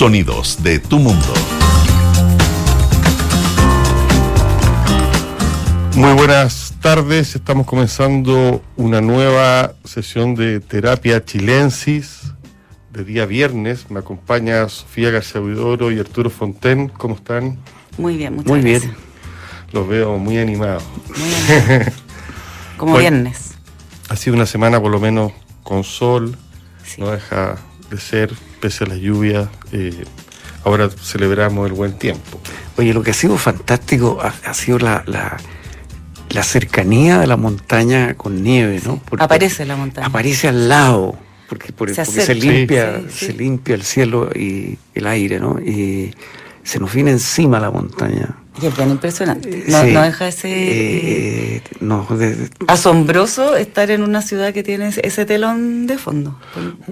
Sonidos de tu mundo. Muy buenas tardes, estamos comenzando una nueva sesión de terapia chilensis de día viernes. Me acompaña Sofía García Huidoro y Arturo Fonten. ¿Cómo están? Muy bien, muchas Muy gracias. bien. Los veo muy animados. Muy bien. Como Bueno. viernes. Ha sido una semana por lo menos con sol, Sí. no deja de ser, pese a las lluvias. eh, ahora celebramos el buen tiempo. Oye, lo que ha sido fantástico ha, ha sido la, la, la cercanía de la montaña con nieve, ¿no? Porque Aparece la montaña. Aparece al lado, porque, por- Se porque se, limpia, Sí, sí. se limpia el cielo y el aire, ¿no? Y se nos viene encima la montaña. Y es bien impresionante. No, Sí. no deja de ser Eh, no, de- de- asombroso estar en una ciudad que tiene ese- ese telón de fondo.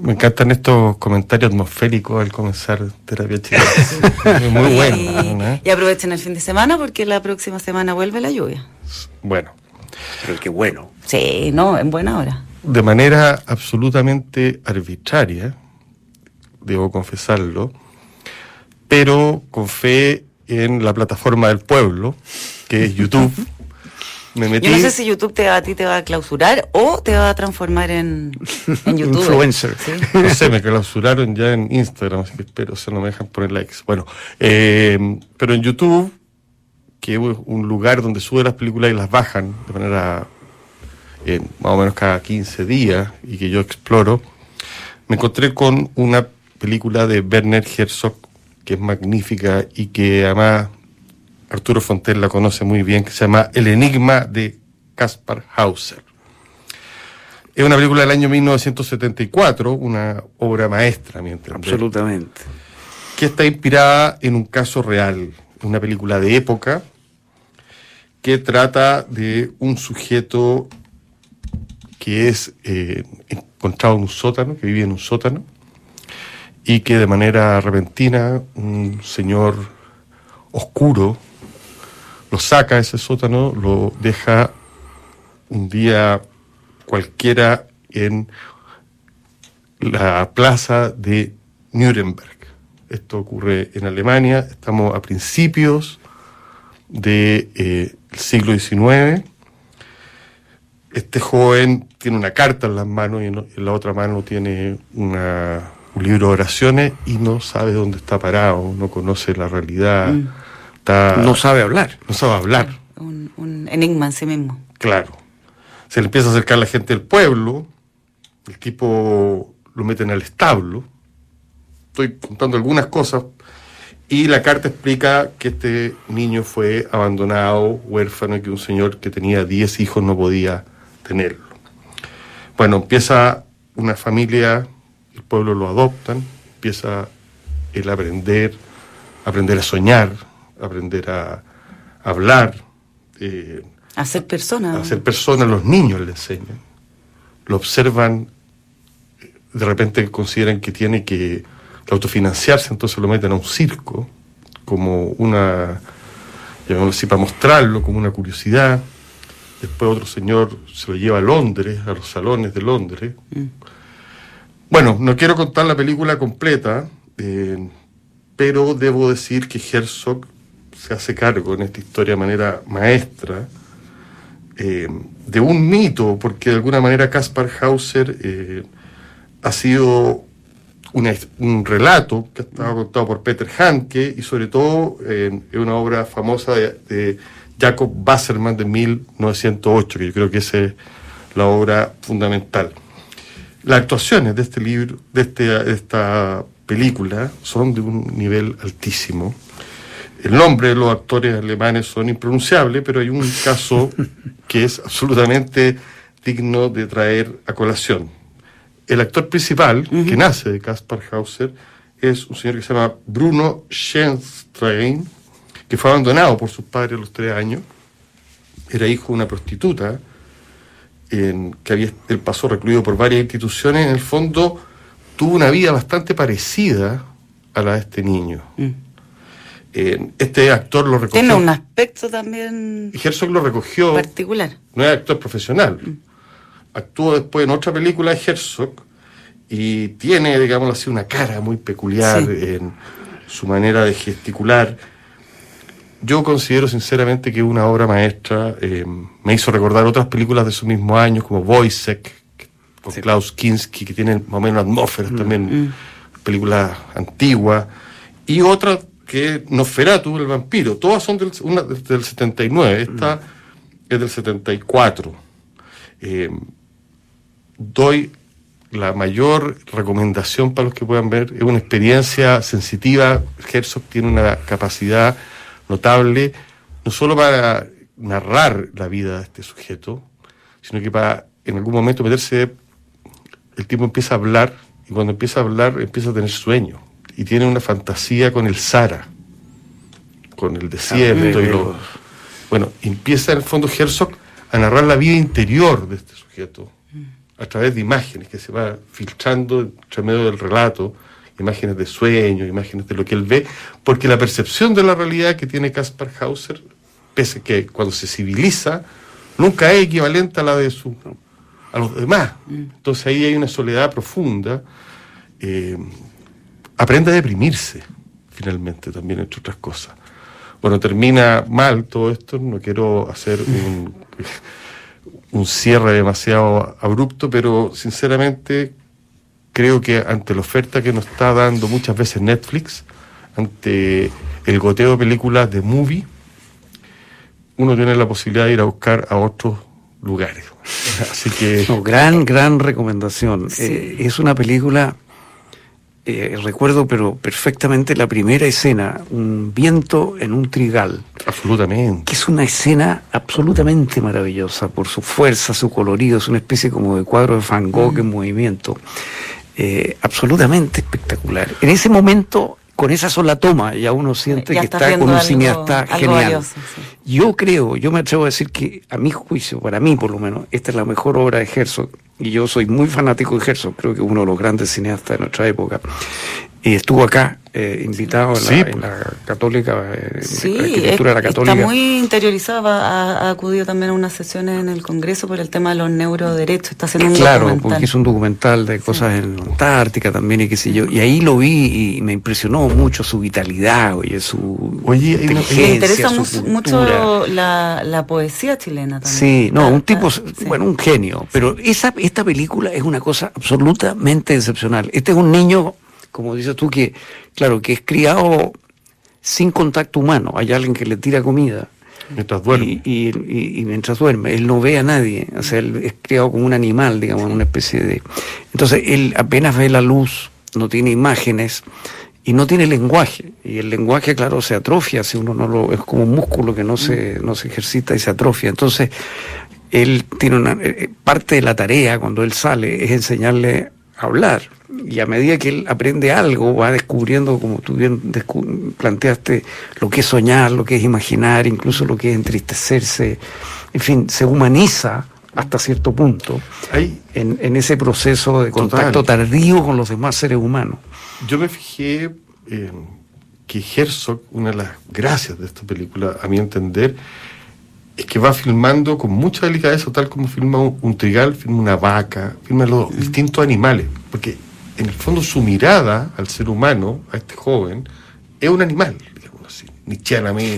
Me encantan estos comentarios atmosféricos al comenzar terapia chilensis. Muy y, bueno. ¿no? y aprovechen el fin de semana porque la próxima semana vuelve la lluvia. Bueno, pero qué bueno. Sí, no, en buena hora. de manera absolutamente arbitraria, debo confesarlo, pero con fe en la plataforma del pueblo, que es YouTube, me metí. Yo no sé si YouTube te va, a ti te va a clausurar o te va a transformar en, en YouTube. Influencer. Sí. No sé, me clausuraron ya en Instagram, así que espero se no me dejan poner likes. Bueno, eh, pero en YouTube, que es un lugar donde sube las películas y las bajan de manera eh, más o menos cada 15 días y que yo exploro, me encontré con una película de Werner Herzog que es magnífica y que además Arturo Fontel la conoce muy bien, que se llama El Enigma de Caspar Hauser. Es una película del año 1974, una obra maestra, a mi entender, Absolutamente. que está inspirada en un caso real, una película de época que trata de un sujeto que es eh, encontrado en un sótano, que vive en un sótano, y que de manera repentina un señor oscuro lo saca de ese sótano, lo deja un día cualquiera en la plaza de Nuremberg. Esto ocurre en Alemania, estamos a principios del siglo XIX. Este joven tiene una carta en las manos y en la otra mano tiene una- un libro de oraciones y no sabe dónde está parado, no conoce la realidad, está- No sabe hablar. no sabe hablar. Un, un enigma en sí mismo. Claro. Se le empieza a acercar la gente del pueblo, el tipo lo meten al establo. Estoy contando algunas cosas. Y la carta explica que este niño fue abandonado, huérfano, y que un señor que tenía 10 hijos no podía tenerlo. Bueno, empieza una familia, el pueblo lo adoptan, empieza el aprender, aprender a soñar, aprender a hablar, eh, A ser persona. a ser personas, los niños le enseñan. Lo observan, eh, de repente consideran que tiene que autofinanciarse, entonces lo meten a un circo, como una, llamémoslo así, para mostrarlo, como una curiosidad. Después otro señor se lo lleva a Londres, a los salones de Londres. Bueno, no quiero contar la película completa, eh, pero debo decir que Herzog se hace cargo en esta historia de manera maestra eh, de un mito, porque de alguna manera Caspar Hauser eh, ha sido una un relato que ha estado contado por Peter Hanke y sobre todo es una obra famosa de, de Jacob Wasserman de 1908, que yo creo que esa es la obra fundamental. Las actuaciones de este libro, de, este, de esta película, son de un nivel altísimo. El nombre de los actores alemanes son impronunciables, pero hay un caso que es absolutamente digno de traer a colación. El actor principal, que nace de Caspar Hauser, es un señor que se llama Bruno Schenstein, que fue abandonado por sus padres a los tres años. Era hijo de una prostituta, en, que había, él pasó recluido por varias instituciones. En el fondo, tuvo una vida bastante parecida a la de este niño. Eh, este actor lo recogió. Tiene un aspecto también y Herzog lo recogió. particular. No es actor profesional. Actuó después en otra película de Herzog y tiene, digamos así, una cara muy peculiar Sí. en su manera de gesticular. Yo considero sinceramente que es una obra maestra. eh, me hizo recordar otras películas de su mismo año, como Wojciech, con Sí. Klaus Kinski, que tienen más o menos atmósferas Mm. también, películas antiguas. Y otra que Nosferatu, el vampiro. Todas son del, una del 79, esta es del 74. Eh, doy la mayor recomendación para los que puedan ver. Es una experiencia sensitiva. Herzog tiene una capacidad notable, no solo para narrar la vida de este sujeto, sino que para en algún momento meterse, el tipo empieza a hablar, y cuando empieza a hablar empieza a tener sueño, y tiene una fantasía con el Sara, con el desierto y lo... Bueno, empieza en el fondo Herzog a narrar la vida interior de este sujeto a través de imágenes que se va filtrando entre medio del relato, imágenes de sueño, imágenes de lo que él ve, porque la percepción de la realidad que tiene Caspar Hauser, pese que cuando se civiliza, nunca es equivalente a la de su a los demás. Entonces ahí hay una soledad profunda. eh, aprende a deprimirse, finalmente, también, entre otras cosas. Bueno, termina mal todo esto, no quiero hacer un, un cierre demasiado abrupto, pero sinceramente creo que ante la oferta que nos está dando muchas veces Netflix, ante el goteo de películas de movie, uno tiene la posibilidad de ir a buscar a otros lugares. Así que No, gran, gran recomendación. Sí. Eh, es una película, eh, recuerdo pero perfectamente la primera escena, un viento en un trigal, absolutamente. que es una escena absolutamente maravillosa por su fuerza, su colorido, es una especie como de cuadro de Van Gogh en movimiento, Eh, absolutamente espectacular. En ese momento, con esa sola toma, ya uno siente Ya que está con un algo- cineasta algo genial. valioso, sí. Yo creo, yo me atrevo a decir que a mi juicio, para mí por lo menos, esta es la mejor obra de Herzog. Y yo soy muy fanático de Herzog, creo que es uno de los grandes cineastas de nuestra época. Y estuvo acá, eh, invitado en, la, Sí, en pues. la católica, eh, Sí, en la arquitectura de la es- católica. está muy interiorizado, ha, ha acudido también a unas sesiones en el Congreso por el tema de los neuroderechos, está haciendo un Claro, documental. porque hizo un documental de cosas en la Antártica también y qué sé yo. Y ahí lo vi y me impresionó mucho su vitalidad, oye, su Oye, hay una- inteligencia, Me interesa su mu- cultura. mucho la, la poesía chilena también. Sí, no, La- un tipo, la- sí. bueno, un genio. Pero esa, esta película es una cosa absolutamente excepcional. Este es un niño, como dices tú, que, claro, que es criado sin contacto humano. Hay alguien que le tira comida. mientras duerme. Y, y- y- y mientras duerme, él no ve a nadie, o sea, él es criado como un animal, digamos, una especie de... Entonces, él apenas ve la luz, no tiene imágenes y no tiene lenguaje. Y el lenguaje, claro, se atrofia si uno no lo... es como un músculo que no se, no se ejercita y se atrofia. Entonces, él tiene una... eh, parte de la tarea cuando él sale es enseñarle hablar. Y a medida que él aprende algo, va descubriendo, como tú bien planteaste, lo que es soñar, lo que es imaginar, incluso lo que es entristecerse. En fin, se humaniza hasta cierto punto en, en ese proceso de Total. contacto tardío con los demás seres humanos. Yo me fijé eh, que Herzog, una de las gracias de esta película, a mi entender, es que va filmando con mucha delicadeza, tal como filma un, un trigal, filma una vaca, filma los distintos animales, porque en el fondo su mirada al ser humano, a este joven, es un animal,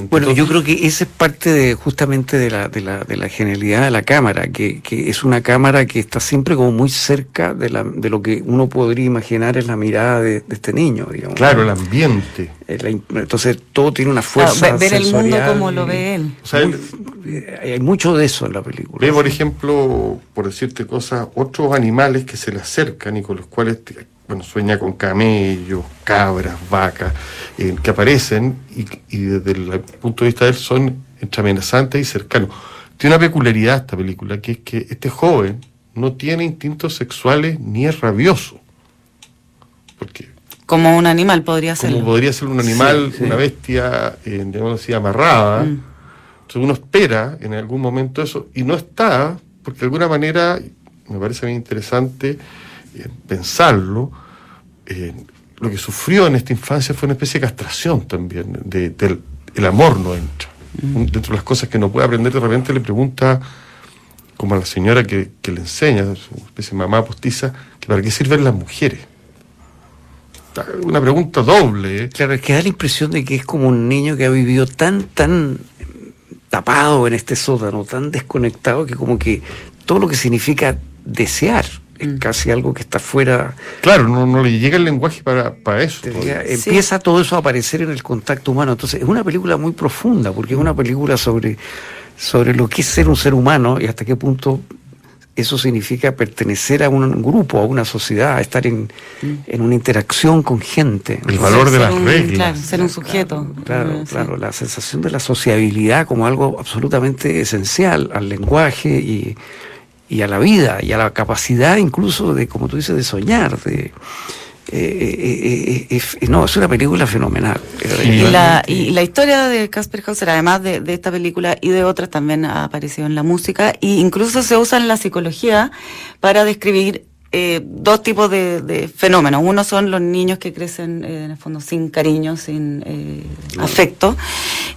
Bueno, Todo- yo creo que esa es parte de justamente de la, de la, de la genialidad de la cámara, que, que es una cámara que está siempre como muy cerca de, la, de lo que uno podría imaginar es la mirada de, de este niño, digamos. Claro, el ambiente. Eh, Entonces todo tiene una Claro, fuerza. ve- ver el mundo como lo ve él. O sea, él- Eh, Hay mucho de eso en la película. Ve, por ejemplo, por decirte cosas, otros animales que se le acercan y con los cuales, te- bueno, sueña con camellos, cabras, vacas, eh, que aparecen y, y desde el punto de vista de él son entre amenazantes y cercanos. Tiene una peculiaridad esta película, que es que este joven no tiene instintos sexuales ni es rabioso. Porque Como un animal podría ser. como podría ser un animal, Sí, sí. una bestia, eh, digamos así, amarrada. Mm. Entonces uno espera en algún momento eso y no está, porque de alguna manera, me parece bien interesante pensarlo, eh, lo que sufrió en esta infancia fue una especie de castración también, de, del el amor no entra. Un- Dentro de las cosas que no puede aprender, de repente le pregunta como a la señora que, que le enseña, su especie de mamá postiza, que para qué sirven las mujeres. Una pregunta doble. ¿eh? Claro, es que da la impresión de que es como un niño que ha vivido tan, tan tapado en este sótano, tan desconectado, que como que todo lo que significa desear es Mm. casi algo que está fuera. Claro, no, no le llega el lenguaje para, para eso. diría, Empieza todo eso a aparecer en el contacto humano. Entonces, es una película muy profunda, porque es una película sobre, sobre lo que es ser un ser humano y hasta qué punto eso significa pertenecer a un grupo, a una sociedad, a estar en, en una interacción con gente. El valor de Ser las un- reglas. Claro, ser un sujeto. Claro, sí. claro, la sensación de la sociabilidad como algo absolutamente esencial al lenguaje y, y a la vida y a la capacidad incluso de, como tú dices, de soñar. De, eh, eh, eh, no, es una película fenomenal. Y la, y la historia de Casper Hauser, además de, de esta película y de otras, también ha aparecido en la música e incluso se usa en la psicología para describir eh, dos tipos de, de fenómenos. Uno son los niños que crecen eh, en el fondo sin cariño, sin eh, afecto,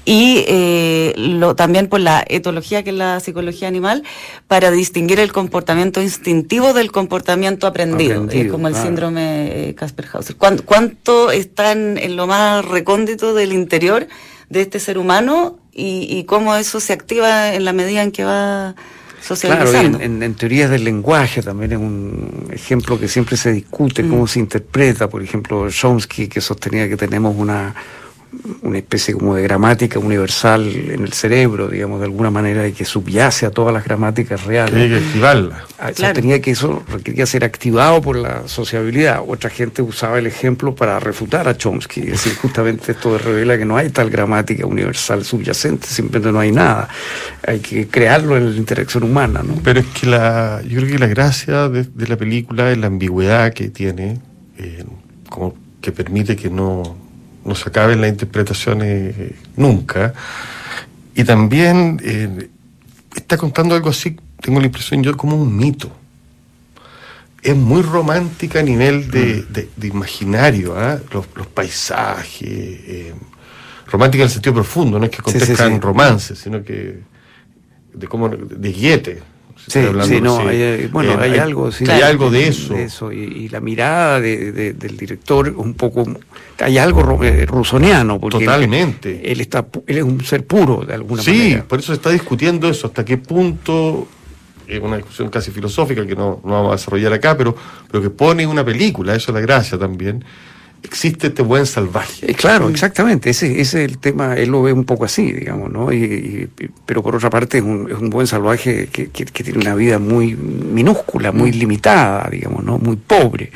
y eh, lo, también por la etología, que es la psicología animal, para distinguir el comportamiento instintivo del comportamiento aprendido, Aprendido, como el claro. síndrome Casper-Hauser. ¿Cuán- ¿Cuánto está en, en lo más recóndito del interior de este ser humano y, y cómo eso se activa en la medida en que va Claro, en, en- en teorías del lenguaje también es un ejemplo que siempre se discute, Mm. cómo se interpreta. Por ejemplo, Chomsky, que sostenía que tenemos una, una especie como de gramática universal en el cerebro, digamos, de alguna manera, y que subyace a todas las gramáticas Que hay que reales. activarla. Ah, Claro. Sostenía que eso requería ser activado por la sociabilidad. Otra gente usaba el ejemplo para refutar a Chomsky. Es decir, justamente esto revela que no hay tal gramática universal subyacente, simplemente no hay nada. Hay que crearlo en la interacción humana, ¿no? Pero es que la, yo creo que la gracia de, de la película es la ambigüedad que tiene, eh, como que permite que no, no se acaben las interpretaciones nunca. Y también eh, está contando algo así, tengo la impresión yo, como un mito. Es muy romántica a nivel de, de- de imaginario, ¿ah? los, los paisajes, eh, romántica en el sentido profundo, no es que Sí, sí, acontezcan sí. romances, sino que de cómo de Goethe. Sí, hablando, sí, no, sí. hay, eh, bueno, Eh, hay, algo, sí, hay algo de eso. y, y la mirada de- de- del director un poco, hay algo ro- eh, rusoniano, porque él- Totalmente. Él, está, él es un ser puro de alguna Sí, manera. por eso se está discutiendo eso, hasta qué punto, es una discusión casi filosófica que no, no vamos a desarrollar acá, pero, pero que pone una película, eso es la gracia también, existe este buen salvaje. Eh, claro, exactamente, ese, ese es el tema, él lo ve un poco así, digamos, ¿no? Y, y- pero por otra parte es un, es un buen salvaje que, que- que tiene una vida muy minúscula, muy limitada, digamos, ¿no? Muy pobre.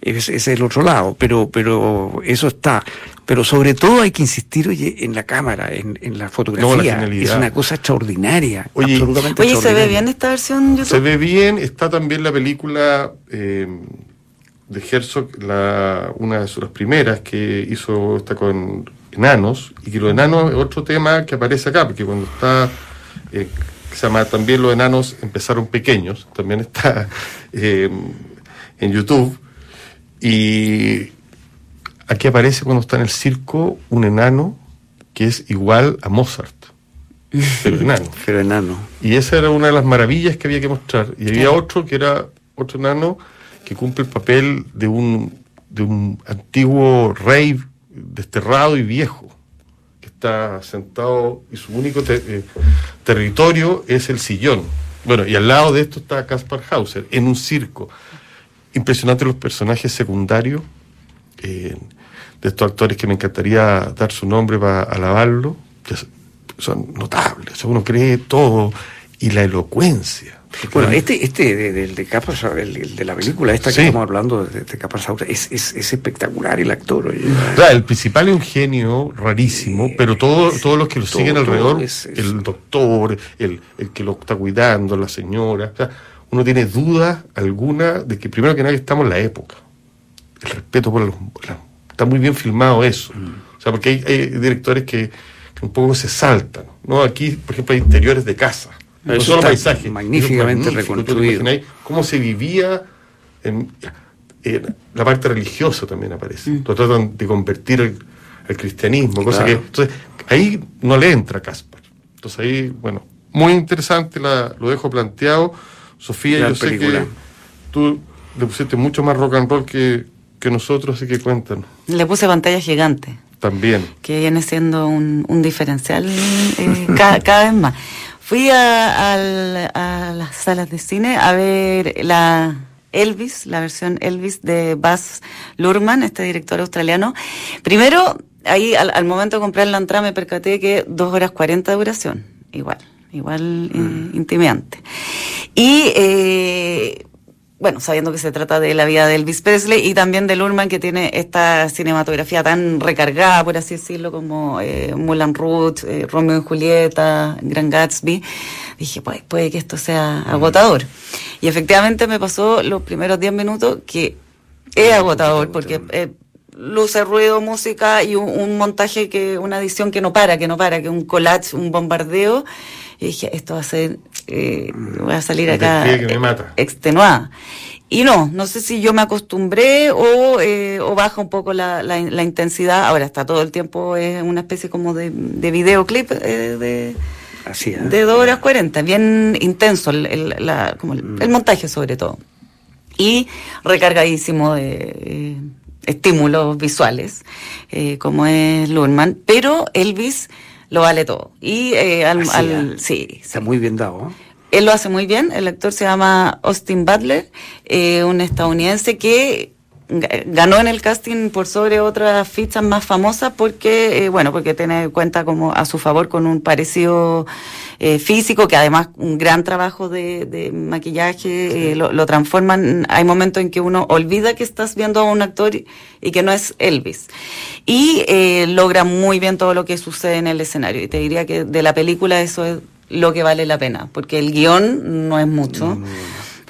Ese, es el otro lado, pero, pero eso está. Pero sobre todo hay que insistir, oye, en la cámara, en, en la fotografía. es una cosa extraordinaria, Oye, absolutamente Oye, ¿se ve bien esta versión YouTube? Se ve bien, está también la película eh, de Herzog, la, una de sus las primeras que hizo, está con enanos, y que los enanos es otro tema que aparece acá, porque cuando está, eh, se llama también los enanos empezaron pequeños, también está eh, en YouTube, y aquí aparece cuando está en el circo un enano que es igual a Mozart, pero enano. Pero enano. Y esa era una de las maravillas que había que mostrar. Y había otro que era otro enano que cumple el papel de un, de un antiguo rey desterrado y viejo, que está sentado y su único eh, territorio es el sillón. Bueno, y al lado de esto está Caspar Hauser, en un circo. Impresionante los personajes secundarios eh, de estos actores que me encantaría dar su nombre para alabarlo, son notables, uno cree todo, y la elocuencia. Bueno, este, este de, del de Capa, el, el de la película esta que Sí. estamos hablando de, de Capa Saura, es, es, es espectacular el actor. oye. El principal es un genio rarísimo, pero todo- todos los que lo todo- siguen alrededor, es- el doctor, el, el que lo está cuidando, la señora, o sea, uno tiene duda alguna de que primero que nada estamos en la época. El respeto por los... la- está muy bien filmado eso. O sea, porque hay, hay directores que, que un poco se saltan. ¿no? Aquí, por ejemplo, hay interiores de casa. No Eso solo está paisajes. magníficamente Eso es magnífico. ¿Tú te reconstruido. cómo se vivía en, en la parte religiosa también aparece. Lo tratan de convertir al, al cristianismo, cosa Claro. que. Entonces, ahí no le entra Caspar. Entonces ahí, bueno, muy interesante, la, lo dejo planteado. Sofía, Gran yo sé película. que tú le pusiste mucho más rock and roll que, que nosotros, así que cuéntanos. Le puse pantalla gigante. También. que viene siendo un, un diferencial eh, ca- cada, vez más. Fui a, las salas de cine a ver la Elvis, la versión Elvis de Baz Luhrmann, este director australiano. Primero, ahí al, al momento de comprar la entrada me percaté que dos horas 40 de duración, igual, igual eh, intimidante. Y eh, bueno, sabiendo que se trata de la vida de Elvis Presley y también de Lurman, que tiene esta cinematografía tan recargada, por así decirlo, como eh, Moulin Rouge, eh, Romeo y Julieta, Gran Gatsby, dije, pues puede que esto sea agotador. Y efectivamente me pasó los primeros 10 minutos que es agotador, porque eh, luce, ruido, música y un, un montaje, que una edición que no para, que no para, que un collage, un bombardeo. Y dije, esto va a ser, eh, voy a salir acá despliegue que me eh, mata. extenuada. Y no, no sé si yo me acostumbré o, eh, o baja un poco la, la, la intensidad. Ahora está todo el tiempo, es una especie como de, de videoclip eh, de, Así, ¿eh? de 2 horas 40, bien intenso el, el- la- como el, Mm. el montaje sobre todo. Y recargadísimo de eh, estímulos visuales, eh, como es Lurman, pero Elvis lo vale todo. Y eh, al, Así, al- sí, sí. Está muy bien dado. ¿eh? Él lo hace muy bien. El actor se llama Austin Butler, eh, un estadounidense que ganó en el casting por sobre otras fichas más famosas porque, eh, bueno, porque tiene cuenta como a su favor con un parecido eh, físico que además un gran trabajo de, de maquillaje eh, lo, lo transforman. Hay momentos en que uno olvida que estás viendo a un actor y, y que no es Elvis. Y eh, logra muy bien todo lo que sucede en el escenario. Y te diría que de la película eso es lo que vale la pena, porque el guion no es mucho.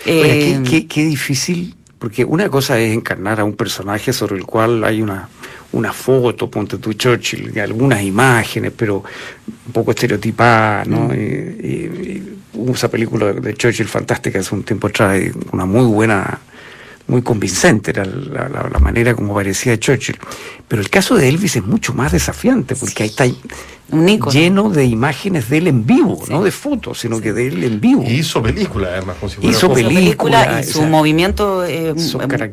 Oye, qué, qué- qué difícil, porque una cosa es encarnar a un personaje sobre el cual hay una, una foto, ponte tú Churchill, algunas imágenes, pero un poco estereotipada, ¿no? Mm. Y, y- y hubo esa película de Churchill fantástica hace un tiempo atrás, una muy buena, muy convincente era la, la- la manera como parecía Churchill. Pero el caso de Elvis es mucho más desafiante, porque ahí está lleno de imágenes de él en vivo, no de fotos, sino que de él en vivo. Y hizo película, además, como si Hizo película, y su movimiento eh,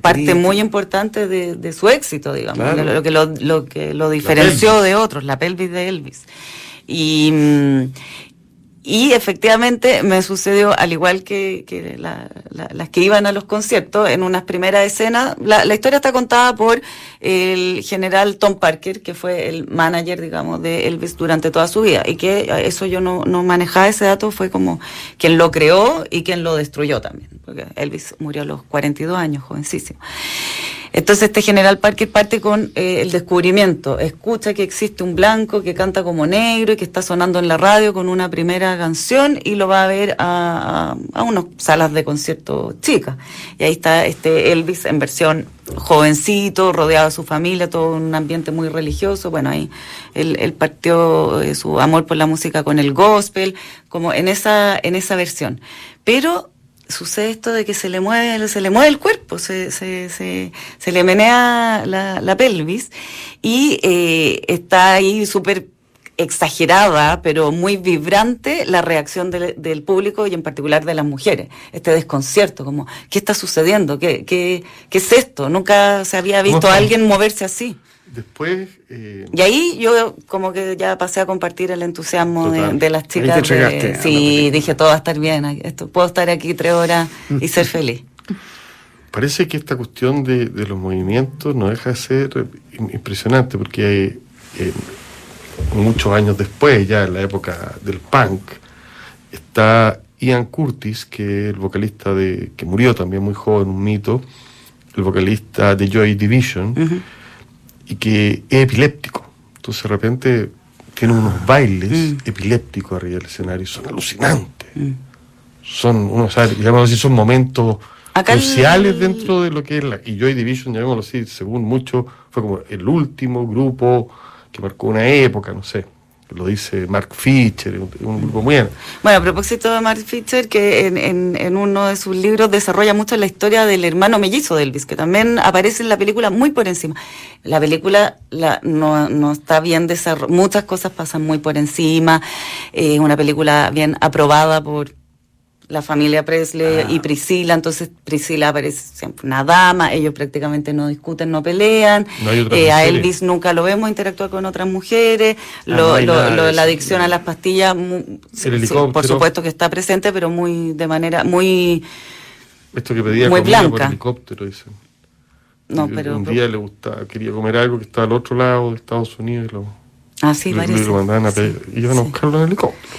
parte muy importante de, de su éxito, digamos, Claro. lo, lo que lo, lo que lo diferenció de otros, la pelvis de Elvis. Y, mm, y efectivamente me sucedió, al igual que, la- la- las que iban a los conciertos, en unas primeras escenas, la, la historia está contada por el general Tom Parker, que fue el manager, digamos, de Elvis durante toda su vida, y que eh, eso yo no, no manejaba ese dato, fue como quien lo creó y quien lo destruyó también, porque Elvis murió a los 42 años, jovencísimo. Entonces este general Parker parte con eh, el descubrimiento, escucha que existe un blanco que canta como negro y que está sonando en la radio con una primera canción y lo va a ver a, a, unas salas de concierto chicas. Y ahí está este Elvis en versión jovencito, rodeado de su familia, todo un ambiente muy religioso. Bueno, ahí él, él partió eh, su amor por la música con el gospel, como en esa, en esa versión. Pero sucede esto de que se le mueve, se le mueve el cuerpo, se, se, se, se le menea la, la pelvis y eh, está ahí súper exagerada, pero muy vibrante la reacción del, del público y en particular de las mujeres. Este desconcierto, como, ¿qué está sucediendo? ¿Qué, qué, qué es esto? Nunca se había visto a alguien moverse así. Después, eh, Y ahí yo como que ya pasé a compartir el entusiasmo de, las Ahí chicas. te entregaste de- sí, dije todo va a estar bien. Esto, puedo estar aquí tres horas y ser feliz. parece que esta cuestión de, de los movimientos no deja de ser im- impresionante, porque hay, eh, muchos años después, ya en la época del punk, está Ian Curtis, que es el vocalista de que murió también muy joven, un mito, el vocalista de Joy Division. Y que es epiléptico. Entonces de repente tiene unos bailes Mm. epilépticos arriba del escenario, son alucinantes. Mm. Son, uno sabe, digamos así, son momentos Acá el- cruciales dentro de lo que es la... Y Joy Division, llamémoslo así, según muchos, fue como el último grupo que marcó una época, no sé. Lo dice Mark Fisher, un, un grupo muy bien. Bueno, a propósito de Mark Fisher, que en, en, uno de sus libros desarrolla mucho la historia del hermano mellizo de Elvis, que también aparece en la película muy por encima. La película la, no, no está bien desarrollada, muchas cosas pasan muy por encima, es una película bien aprobada por la familia Presley ah. y Priscila, entonces Priscila aparece siempre una dama, ellos prácticamente no discuten, no pelean, eh, a Elvis nunca lo vemos interactuar con otras mujeres, ah, lo, lo, la adicción a las pastillas, por supuesto que está presente, pero muy de manera muy esto que pedía muy blanca. por helicóptero, dicen. No, pero, un día le gustaba, quería comer algo que estaba al otro lado de Estados Unidos y lo, ah, sí, lo, lo mandaban a pedir, iban a buscarlo en helicóptero.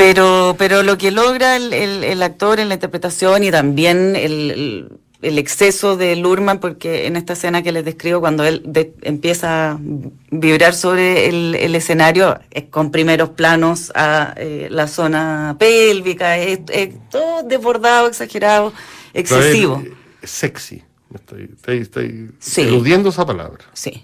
Pero, pero lo que logra el, el, actor en la interpretación y también el, el, exceso de Lurman, porque en esta escena que les describo, cuando él empieza a vibrar sobre el, escenario, es con primeros planos a eh, la zona pélvica, es, todo desbordado, exagerado, excesivo. sexy, estoy, estoy, eludiendo esa palabra. Sí.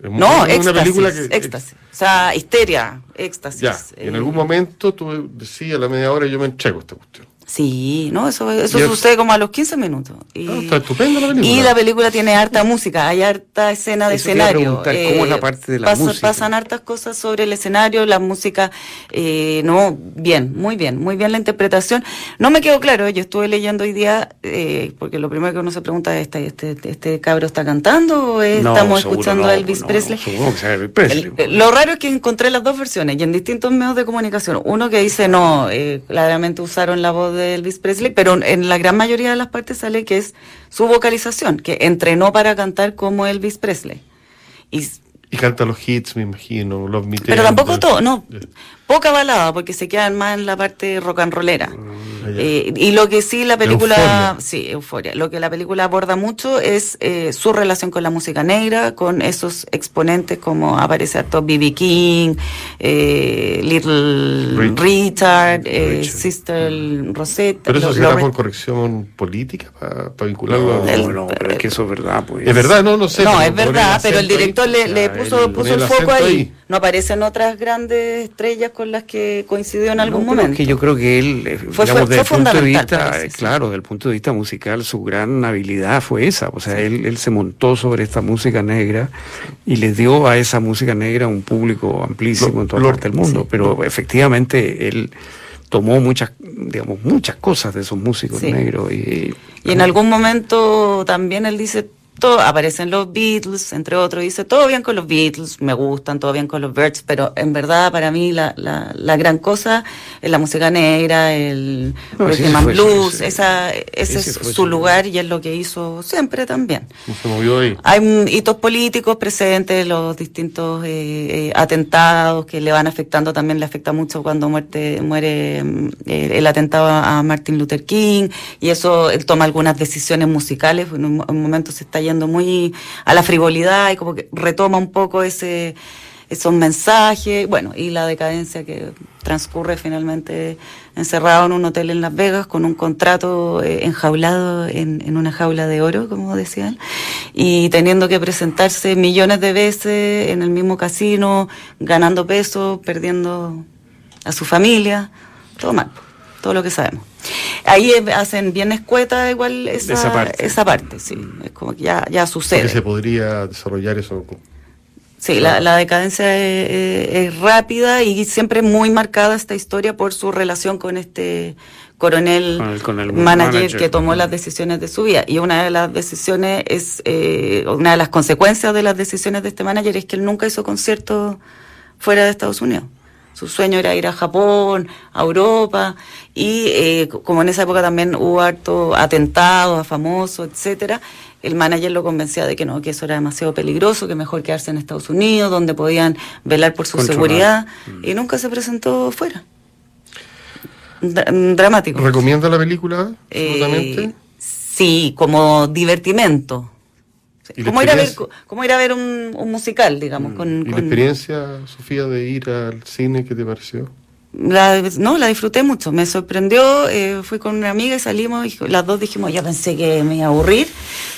No, éxtasis, O sea, histeria, éxtasis. Ya, en algún eh, momento tú decías a la media hora yo me entrego esta cuestión. Sí, no, eso, eso sucede como a los 15 minutos. Y, está estupendo la película. Y la película tiene harta música, hay harta escena de escenario. ¿Cómo es la eh, parte de la música? Pasan hartas cosas sobre el escenario, la música, eh, no, bien, muy bien, muy bien la interpretación. No me quedó claro, yo estuve leyendo hoy día, eh, porque lo primero que uno se pregunta es, ¿este, este, este cabro está cantando o estamos escuchando a Elvis Presley? lo raro es que encontré las dos versiones y en distintos medios de comunicación. Uno que dice, no, claramente usaron la voz de Elvis Presley, pero en la gran mayoría de las partes sale que es su vocalización, que entrenó para cantar como Elvis Presley. Y, y canta los hits, me imagino, los Pero tampoco todo, no poca balada, porque se quedan más en la parte rock and rollera. Ah, eh, y lo que sí la película, sí, euforia. Lo que la película aborda mucho es eh, su relación con la música negra, con esos exponentes como aparece actor B.B. King, eh, Little Richard, eh, Sister Rosetta. Pero eso será por corrección política para vincularlo. No, no, pero es que eso es verdad, pues. Es verdad, no, no sé. No, es verdad, pero el director le, le, puso, puso el, foco ahí. No aparecen otras grandes estrellas con las que coincidió en algún momento. que yo creo que él, eh, fue, digamos, desde el punto de vista, claro, desde el punto de vista musical, su gran habilidad fue esa. O sea, él, él se montó sobre esta música negra y le dio a esa música negra un público amplísimo en toda parte del mundo. Pero efectivamente, él tomó muchas, digamos, muchas cosas de esos músicos negros. Y, y en algún momento también él dice, aparecen los Beatles, entre otros, dice, todo bien con los Beatles, me gustan, todo bien con los Birds, pero en verdad para mí la, la, la gran cosa es la música negra, el no, blues, esa, ese, es su lugar y es lo que hizo siempre también. Se movió ahí. Hay hitos políticos presentes, los distintos eh, eh, atentados que le van afectando, también le afecta mucho cuando muerte, muere eh, el atentado a Martin Luther King y eso él toma algunas decisiones musicales, en un, en un momento se está yendo muy a la frivolidad y como que retoma un poco ese esos mensajes, bueno, y la decadencia que transcurre finalmente encerrado en un hotel en Las Vegas con un contrato eh, enjaulado en, en, una jaula de oro, como decían, y teniendo que presentarse millones de veces en el mismo casino, ganando peso, perdiendo a su familia, todo mal, todo lo que sabemos. Ahí hacen bien escueta igual esa, parte. esa parte, sí. Es como que ya, ya sucede. Que se podría desarrollar eso. Sí, la, la, decadencia es, rápida y siempre muy marcada esta historia por su relación con este coronel con el, manager, que tomó las decisiones de su vida. Y una de las decisiones es, eh, una de las consecuencias de las decisiones de este manager es que él nunca hizo conciertos fuera de Estados Unidos. Su sueño era ir a Japón, a Europa, y eh, como en esa época también hubo harto atentados a famosos, etcétera, el manager lo convencía de que no, que eso era demasiado peligroso, que mejor quedarse en Estados Unidos, donde podían velar por su seguridad, y nunca se presentó fuera. dramático. ¿Recomienda la película? Eh, sí, como divertimento. ¿Cómo ir, a ver, ir a ver un, musical, digamos? Mm. Con, ¿Y la experiencia, Sofía, de ir al cine, qué te pareció? La, no, la disfruté mucho, me sorprendió, eh, fui con una amiga y salimos y las dos dijimos, ya pensé que me iba a aburrir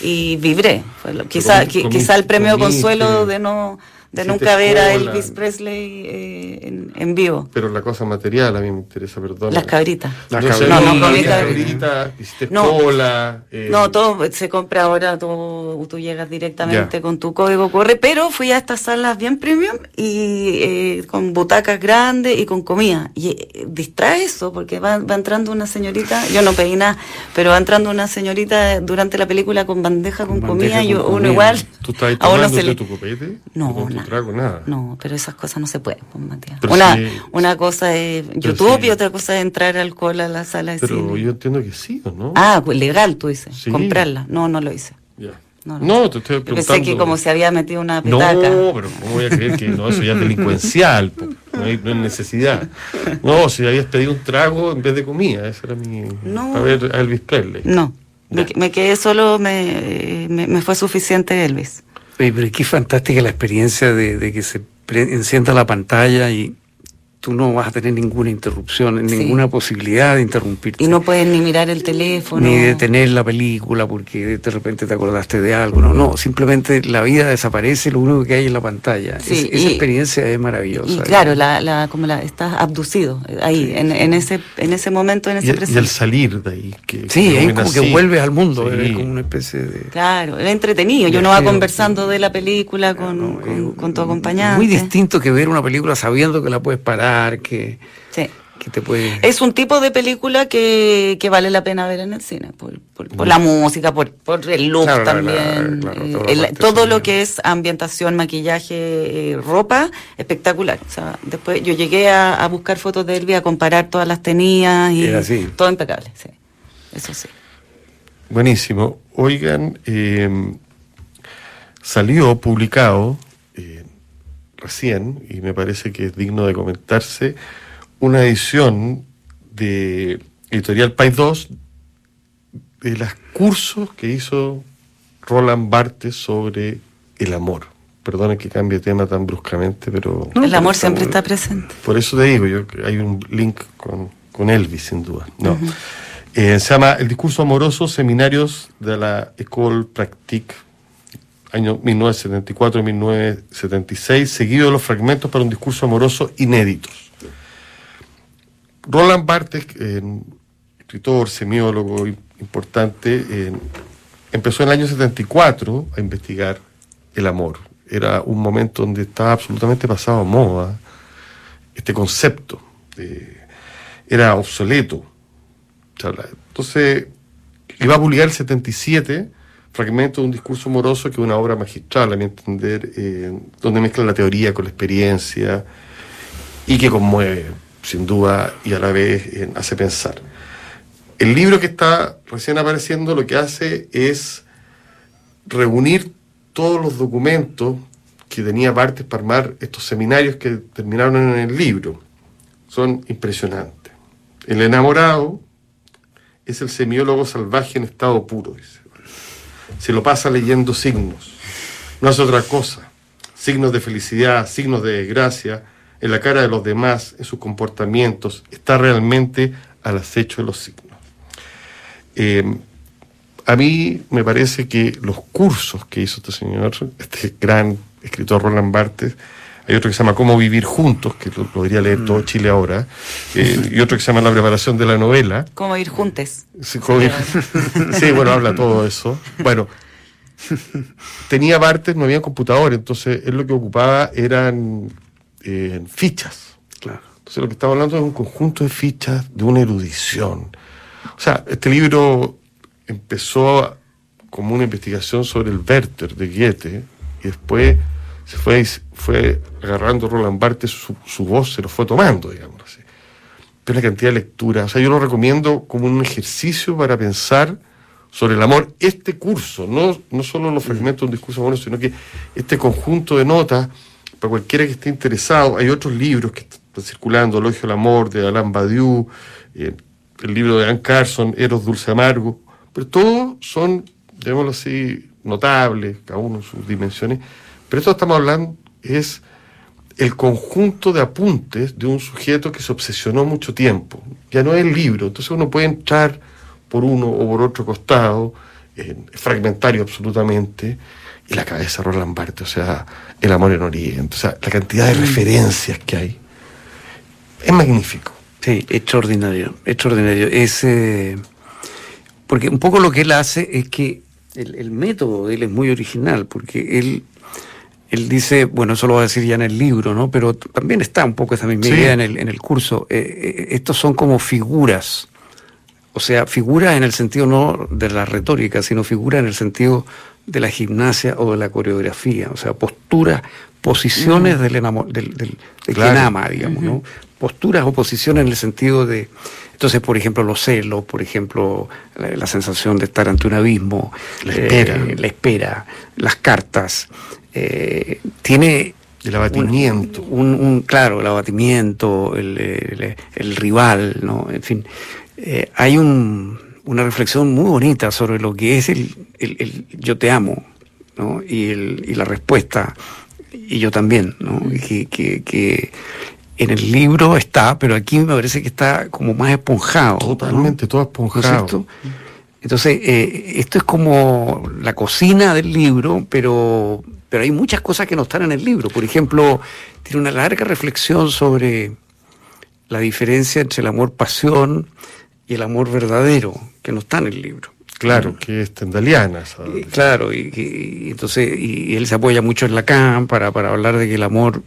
y vibré. quizá, quizá el premio consuelo de no de Si nunca ver a. Elvis Presley eh, en, en vivo. Pero la cosa material a mí me interesa, perdón. Las cabritas. Las no, cabritas. No, no, cabritas, hiciste No. cola. eh, No, todo se compra ahora, todo, tú llegas directamente Ya. con tu código corre, pero fui a estas salas bien premium y eh, con butacas grandes y con comida. Y eh, distrae eso, porque va, va entrando una señorita, yo no pedí nada, pero va entrando una señorita durante la película con bandeja con, Con comida bandeja y con uno comida. igual. ¿Tú estás a uno tomando se le- tu copete? No, ¿O con tu nada. trago? Nada. No, pero esas cosas no se pueden, pues, Matías. Pero Una, una cosa es YouTube y otra cosa es entrar alcohol a la sala de Pero cine. yo entiendo que sí, ¿o no? Ah, pues legal, tú dices. Sí. Comprarla. No, no lo hice. Ya. No, No, no. te estoy preguntando. pensé que como se había metido una No, petaca. pero ¿cómo voy a creer que no? Eso ya es delincuencial, no, hay, no hay necesidad. No, si habías pedido un trago en vez de comida, esa era mi... No. A ver, a Elvis Presley. No. Me quedé solo, me, me, me fue suficiente Elvis. Pero qué fantástica la experiencia de, de que se encienda la pantalla y tú no vas a tener ninguna interrupción, Sí. ninguna posibilidad de interrumpirte. Y no puedes ni mirar el teléfono. ni detener la película porque de repente te acordaste de algo. No, no, simplemente la vida desaparece, lo único que hay es la pantalla. Sí, Es- esa y- experiencia es maravillosa. Y claro, la, la, como la, estás abducido ahí, en, en, ese, en ese momento, en ese Y, y presente. el salir de ahí. Que, Sí, ven como que vuelves al mundo, Sí. es como una especie de... Claro, era entretenido. Yo no va conversando sí. de la película con, No, con, es con tu acompañante. Muy distinto que ver una película sabiendo que la puedes parar, que, Sí. que te puedes... Es un tipo de película que, que vale la pena ver en el cine, por, por, por la música, por, por el look Claro, también, la- claro, eh, el- todo lo que es ambientación, maquillaje, eh, ropa, espectacular. O sea, después yo llegué a, a buscar fotos de Elvis, a comparar todas las tenías y Era así. todo impecable, sí. Eso sí. Buenísimo. Oigan, eh, salió publicado recién, y me parece que es digno de comentarse, una edición de Editorial País 2 de los cursos que hizo Roland Barthes sobre el amor. Perdone que cambie tema tan bruscamente, pero No, el amor está siempre está presente. por eso te digo, yo hay un link con, con Elvis, sin duda. No. Eh, se llama El discurso amoroso, seminarios de la École Pratique, año 1974-1976, seguido de los fragmentos para un discurso amoroso inéditos. Roland Barthes, escritor, semiólogo im- importante, empezó en el año 74 a investigar el amor. Era un momento donde estaba absolutamente pasado a moda este concepto. era obsoleto. Entonces, iba a publicar el 77 fragmentos de un discurso amoroso que es una obra magistral, a mi entender, eh, donde mezcla la teoría con la experiencia y que conmueve, sin duda, y a la vez hace pensar. El libro que está recién apareciendo lo que hace es reunir todos los documentos que tenía partes para armar estos seminarios que terminaron en el libro. Son impresionantes. El enamorado es el semiólogo salvaje en estado puro, dice. Se lo pasa leyendo signos. No hace otra cosa. Signos de felicidad, signos de desgracia, en la cara de los demás, en sus comportamientos. Está realmente al acecho de los signos. Eh, a mí me parece que los cursos que hizo este señor, este gran escritor Roland Barthes, hay otro que se llama Cómo vivir juntos, que lo podría leer todo Chile ahora, eh, y otro que se llama La preparación de la novela. Como ir juntes. Sí, cómo vivir- sí, bueno, habla todo eso. Bueno, tenía Barthes, no había computador, entonces él lo que ocupaba eran eh, fichas. Claro. Entonces lo que estamos hablando es un conjunto de fichas de una erudición. O sea, este libro empezó como una investigación sobre el Werther de Goethe y después se fue, fue agarrando Roland Barthes, su, su voz se lo fue tomando, digamos así. Pero una cantidad de lectura. O sea, yo lo recomiendo como un ejercicio para pensar sobre el amor. Este curso, no, no solo los fragmentos de un discurso amoroso, sino que este conjunto de notas, para cualquiera que esté interesado, hay otros libros que están circulando, Elogio al Amor, de Alain Badiou, eh, el libro de Anne Carson, Eros Dulce Amargo, pero todos son, llamémoslo así, notables, cada uno en sus dimensiones, pero esto estamos hablando es el conjunto de apuntes de un sujeto que se obsesionó mucho tiempo. Ya no es el libro, entonces uno puede entrar por uno o por otro costado, eh, fragmentario absolutamente, y la cabeza de Roland Barthes, o sea, El amor en Oriente, o sea, la cantidad de referencias que hay. Es magnífico. Sí, extraordinario, extraordinario. Es, eh, porque un poco lo que él hace es que el, el método de él es muy original, porque él él dice, bueno, eso lo va a decir ya en el libro, ¿no? Pero también está un poco esa misma Sí. idea en el, en el curso. Eh, eh, estos son como figuras, o sea, figuras en el sentido no de la retórica, sino figuras en el sentido de la gimnasia o de la coreografía, o sea, posturas, posiciones del, enamo- del, del- Claro. quien ama, digamos, ¿no? Posturas o posiciones en el sentido de, entonces, por ejemplo, los celos, por ejemplo, la, la sensación de estar ante un abismo, La espera. eh, la espera, las cartas, eh, tiene El abatimiento. un, un- claro, el abatimiento, el, el- el rival, ¿no? En fin, eh, hay un- una reflexión muy bonita sobre lo que es el, el- yo te amo, ¿no? Y, el- y la respuesta, y yo también, ¿no? Que, que- que en el libro está, pero aquí me parece que está como más esponjado. ¿no? Totalmente, todo ¿No es esponjado. Entonces, eh, esto es como la cocina del libro, pero, pero hay muchas cosas que no están en el libro. Por ejemplo, tiene una larga reflexión sobre la diferencia entre el amor pasión y el amor verdadero, que no está en el libro. Claro, que es tendaliana. Y, claro, y, y- y entonces y, y él se apoya mucho en Lacan para, para hablar de que el amor,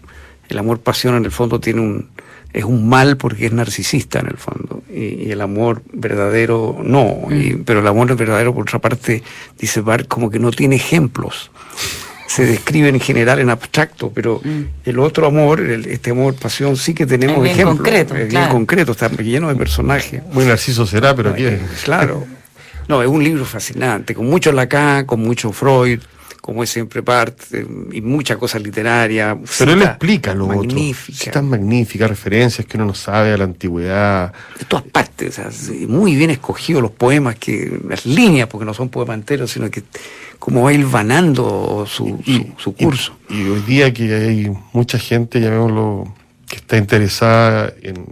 el amor pasión en el fondo tiene un es un mal porque es narcisista en el fondo y, y el amor verdadero no, y- pero el amor verdadero por otra parte dice Bart como que no tiene ejemplos se describe en general en abstracto, pero el otro amor, el- este amor pasión sí que tenemos Es bien ejemplos, concreto, es bien claro. concreto, está lleno de personajes. Muy narciso será, pero Eh, Claro. No, es un libro fascinante, con mucho Lacan, con mucho Freud, como es siempre parte, y mucha cosa literaria. Pero él explica lo otro. magnífica, Citas magníficas, referencias que uno no sabe a la antigüedad. De todas partes, o sea, sí, muy bien escogidos los poemas, que las líneas, porque no son poemas enteros, sino que como va vanando su, su, su curso. Y, y hoy día que hay mucha gente, llamémoslo, que está interesada en,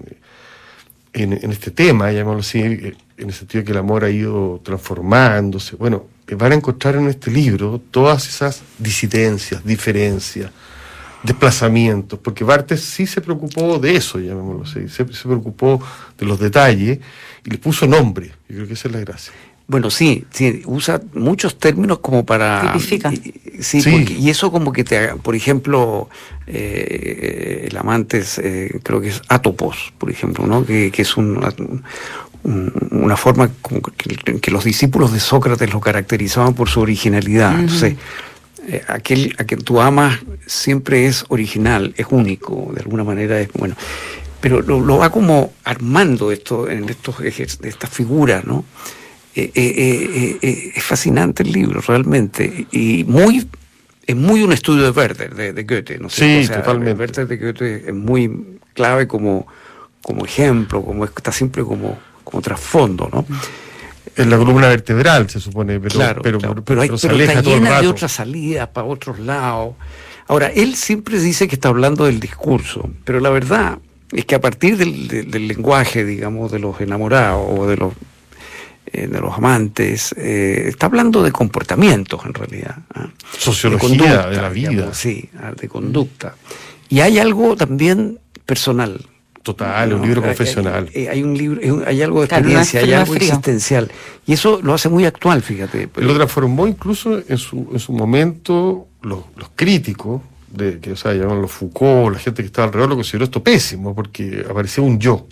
en, en este tema, llamémoslo así, en el sentido de que el amor ha ido transformándose. Bueno, van a encontrar en este libro todas esas disidencias, diferencias, desplazamientos, porque Bartes sí se preocupó de eso, llamémoslo así, se, se preocupó de los detalles y le puso nombre. Yo creo que esa es la gracia. Bueno, sí, sí, usa muchos términos como para... Tipifica. Sí, Sí. porque- y eso como que te haga, por ejemplo, eh, el amante es, eh, creo que es Atopos, por ejemplo, ¿no? Que, que es un- una forma como que, los discípulos de Sócrates lo caracterizaban por su originalidad. Ujú. Entonces, eh, aquel a quien tú amas siempre es original, es único, de alguna manera es bueno. Pero lo, lo va como armando esto en estos estas figuras, ¿no? Eh, eh, eh, eh, es fascinante el libro, realmente. Y muy es muy un estudio de Werther, de, de Goethe, ¿no Sí, cierto? totalmente. Werther de Goethe es muy clave como, como ejemplo, como está siempre como, como trasfondo, ¿no? Es la columna vertebral, se supone, pero, claro, pero, claro, pero, pero, hay, se pero aleja está todo el llena de otras salidas para otros lados. Ahora, él siempre dice que está hablando del discurso, pero la verdad es que a partir del, del- del lenguaje, digamos, de los enamorados o de los eh, de los amantes, eh, está hablando de comportamientos en realidad. ¿ah? Sociología de la vida. digamos, sí, ah, de conducta. Y hay algo también personal. Total, un ¿no? libro Hay- confesional. Hay, hay un libro, hay un- algo de experiencia, hay algo existencial. Y eso lo hace muy actual, fíjate. Lo transformó incluso en su, en su momento, los, los críticos, de, que o sea, llamaban los Foucault, la gente que estaba alrededor, lo consideró esto pésimo, porque aparecía un yo.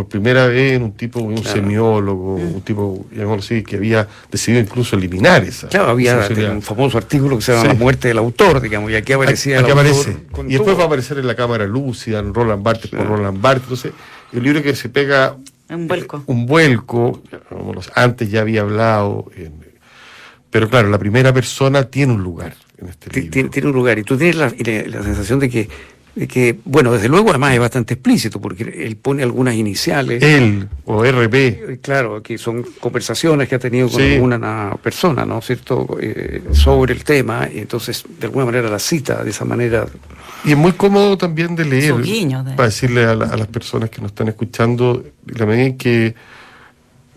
Por primera vez en un tipo, un Claro. semiólogo, un tipo, llamémoslo así, que había decidido incluso eliminar esa. Claro, había esa un famoso artículo que se llama Sí. La muerte del autor, digamos, y aquí aparecía Aquí el autor aparece. con Y después todo. va a aparecer en la cámara lúcida, en Roland Barthes por. Roland Barthes. Entonces, el libro que se pega Un vuelco. un vuelco, antes ya había hablado, en- pero claro, la primera persona tiene un lugar en este libro. Tiene, tiene un lugar. Y tú tienes la, la- la sensación de que, que, bueno, desde luego además es bastante explícito, porque él pone algunas iniciales. Él o RB, Eh, Claro, que son conversaciones que ha tenido con Sí. alguna persona, ¿no es cierto?, Eh, sobre el tema, y entonces de alguna manera la cita de esa manera. y es muy cómodo también de leer, Su guiño de- para decirle a, la- a las personas que nos están escuchando, la medida en que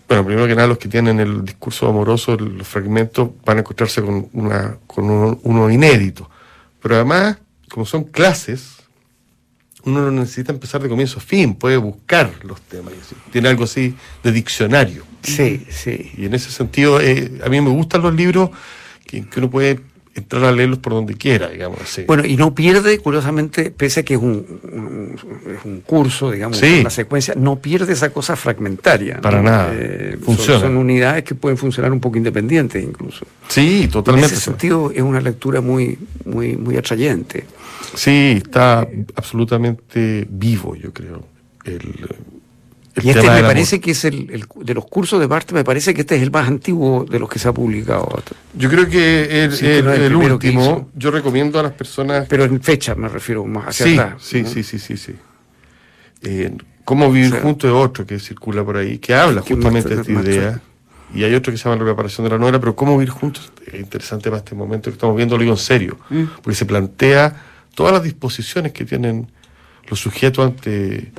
Bueno, primero que nada, los que tienen el discurso amoroso, los fragmentos, van a encontrarse con, una, con uno, uno inédito. Pero además, como son clases, uno no necesita empezar de comienzo a fin, puede buscar los temas. Tiene algo así de diccionario. Sí, sí. Y en ese sentido, eh, a mí me gustan los libros que, que uno puede entrar a leerlos por donde quiera, digamos así. Bueno, y no pierde, curiosamente, pese a que es un, un, un curso, digamos, Sí. una secuencia, no pierde esa cosa fragmentaria. Para ¿no? nada. son- Funciona. Son, unidades que pueden funcionar un poco independientes incluso. sí, En totalmente. ese sentido es una lectura muy, muy, muy atrayente. Sí, está absolutamente vivo, yo creo. El, el Y este me parece amor. que es el, el- de los cursos de Barthes, me parece que este es el más antiguo de los que se ha publicado. Yo creo que el, Sí, el- último, yo recomiendo a las personas Pero en fecha me refiero más hacia sí, atrás. sí, ¿no? sí, sí, sí, sí. Eh, Cómo vivir O sea, juntos es otro que circula por ahí, que habla justamente de esta idea. Y hay otro que se llama La preparación de la novela, pero cómo vivir juntos es interesante para este momento que estamos viendo, lo digo en serio, Mm. porque se plantea todas las disposiciones que tienen los sujetos ante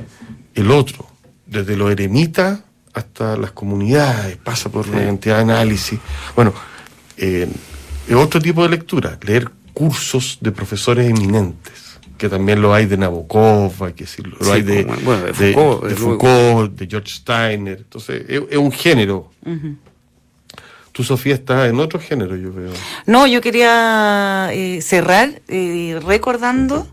el otro, desde los eremitas hasta las comunidades, pasa por una cantidad de análisis. Bueno, eh, es otro tipo de lectura, leer cursos de profesores eminentes, que también lo hay de Nabokov, hay que decirlo, lo Sí, hay de, bueno, de Foucault, de. Foucault, de George Steiner. Entonces, es, es un género. Tú, Sofía, estás en otro género, yo veo. No, yo quería eh, cerrar eh, recordando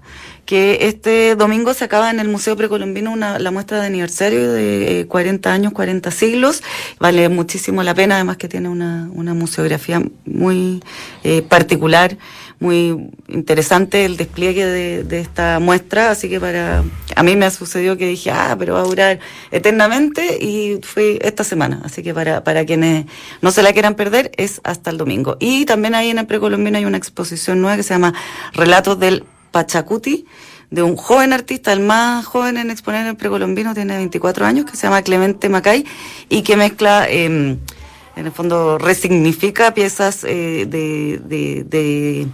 que este domingo se acaba en el Museo Precolombino una, la muestra de aniversario de eh, 40 años, 40 siglos. Vale muchísimo la pena, además que tiene una, una museografía muy eh, particular, muy interesante el despliegue de, esta muestra. Así que para a mí me ha sucedido que dije, ah, pero va a durar eternamente y fue esta semana. Así que para, para quienes no se la quieran perder es hasta el domingo. Y también ahí en el Precolombino hay una exposición nueva que se llama Relatos del Pachacuti de un joven artista, el más joven en exponer en el precolombino, tiene 24 años, que se llama Clemente Macay y que mezcla, eh, en el fondo, resignifica piezas eh, de, de- de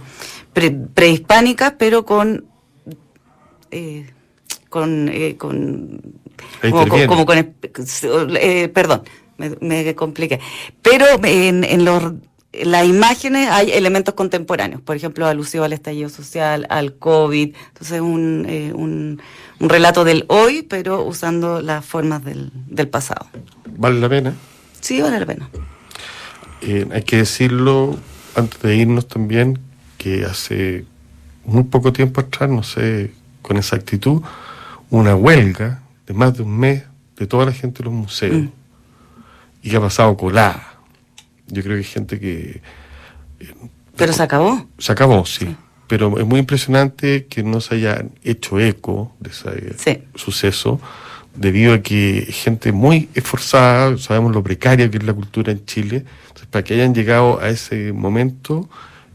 pre- prehispánicas, pero con... eh, con, eh, con Ahí como, con eh, perdón me, me compliqué pero en, en los las imágenes hay elementos contemporáneos, por ejemplo, alusivo al estallido social, al COVID, entonces un, eh, un, un relato del hoy, pero usando las formas del, del pasado. Vale la pena. Sí, vale la pena. Eh, hay que decirlo antes de irnos también que hace muy poco tiempo atrás, no sé con exactitud, una huelga de más de un mes de toda la gente de los museos Mm. y que ha pasado colada. Yo creo que hay gente que Pero se acabó. se acabó, sí. Pero es muy impresionante que no se haya hecho eco de ese Sí. suceso, debido a que gente muy esforzada, sabemos lo precaria que es la cultura en Chile, entonces para que hayan llegado a ese momento,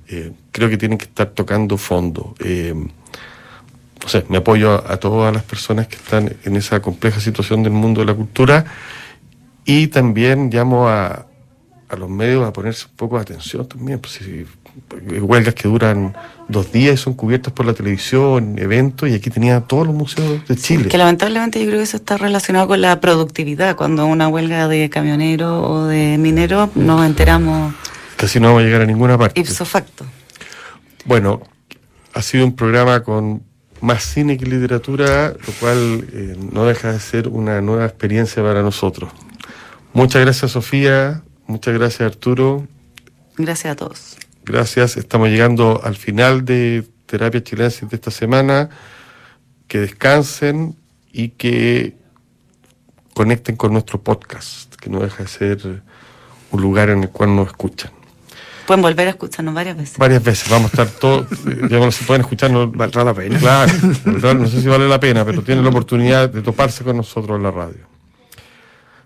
eh, creo que tienen que estar tocando fondo. Eh, no sé, me apoyo a, todas las personas que están en esa compleja situación del mundo de la cultura y también llamo a, a los medios a ponerse un poco de atención también. Pues, huelgas que duran dos días y son cubiertas por la televisión, eventos, y aquí tenía todos los museos de Chile. Que lamentablemente yo creo que eso está relacionado con la productividad. Cuando una huelga de camioneros o de mineros nos enteramos Casi no vamos a llegar a ninguna parte. ipso facto. Bueno, ha sido un programa con más cine que literatura, lo cual eh, no deja de ser una nueva experiencia para nosotros. Muchas gracias, Sofía. Muchas gracias, Arturo. Gracias a todos. Gracias. Estamos llegando al final de Terapia Chilensis de esta semana. Que descansen y que conecten con nuestro podcast, que no deja de ser un lugar en el cual nos escuchan. Pueden volver a escucharnos varias veces. Varias veces, vamos a estar todos, eh, ya no si pueden escucharnos, Valdrá la pena. Claro, no sé si vale la pena, pero tienen la oportunidad de toparse con nosotros en la radio.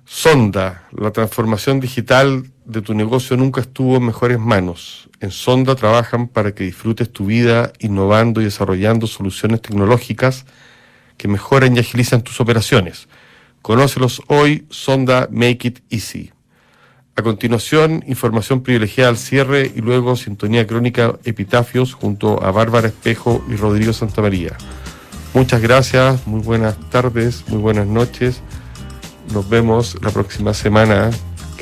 Sonda, la transformación digital de tu negocio nunca estuvo en mejores manos. En Sonda trabajan para que disfrutes tu vida innovando y desarrollando soluciones tecnológicas que mejoran y agilizan tus operaciones. Conócelos hoy, Sonda Make It Easy. A continuación, información privilegiada al cierre y luego sintonía crónica Epitafios junto a Bárbara Espejo y Rodrigo Santamaría. Muchas gracias, muy buenas tardes, muy buenas noches. Nos vemos la próxima semana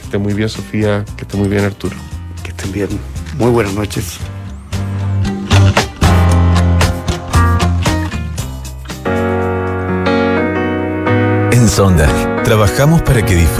esté muy bien, Sofía, que esté muy bien, Arturo. Que estén bien. Muy buenas noches. En Sonda, trabajamos para que disfrutes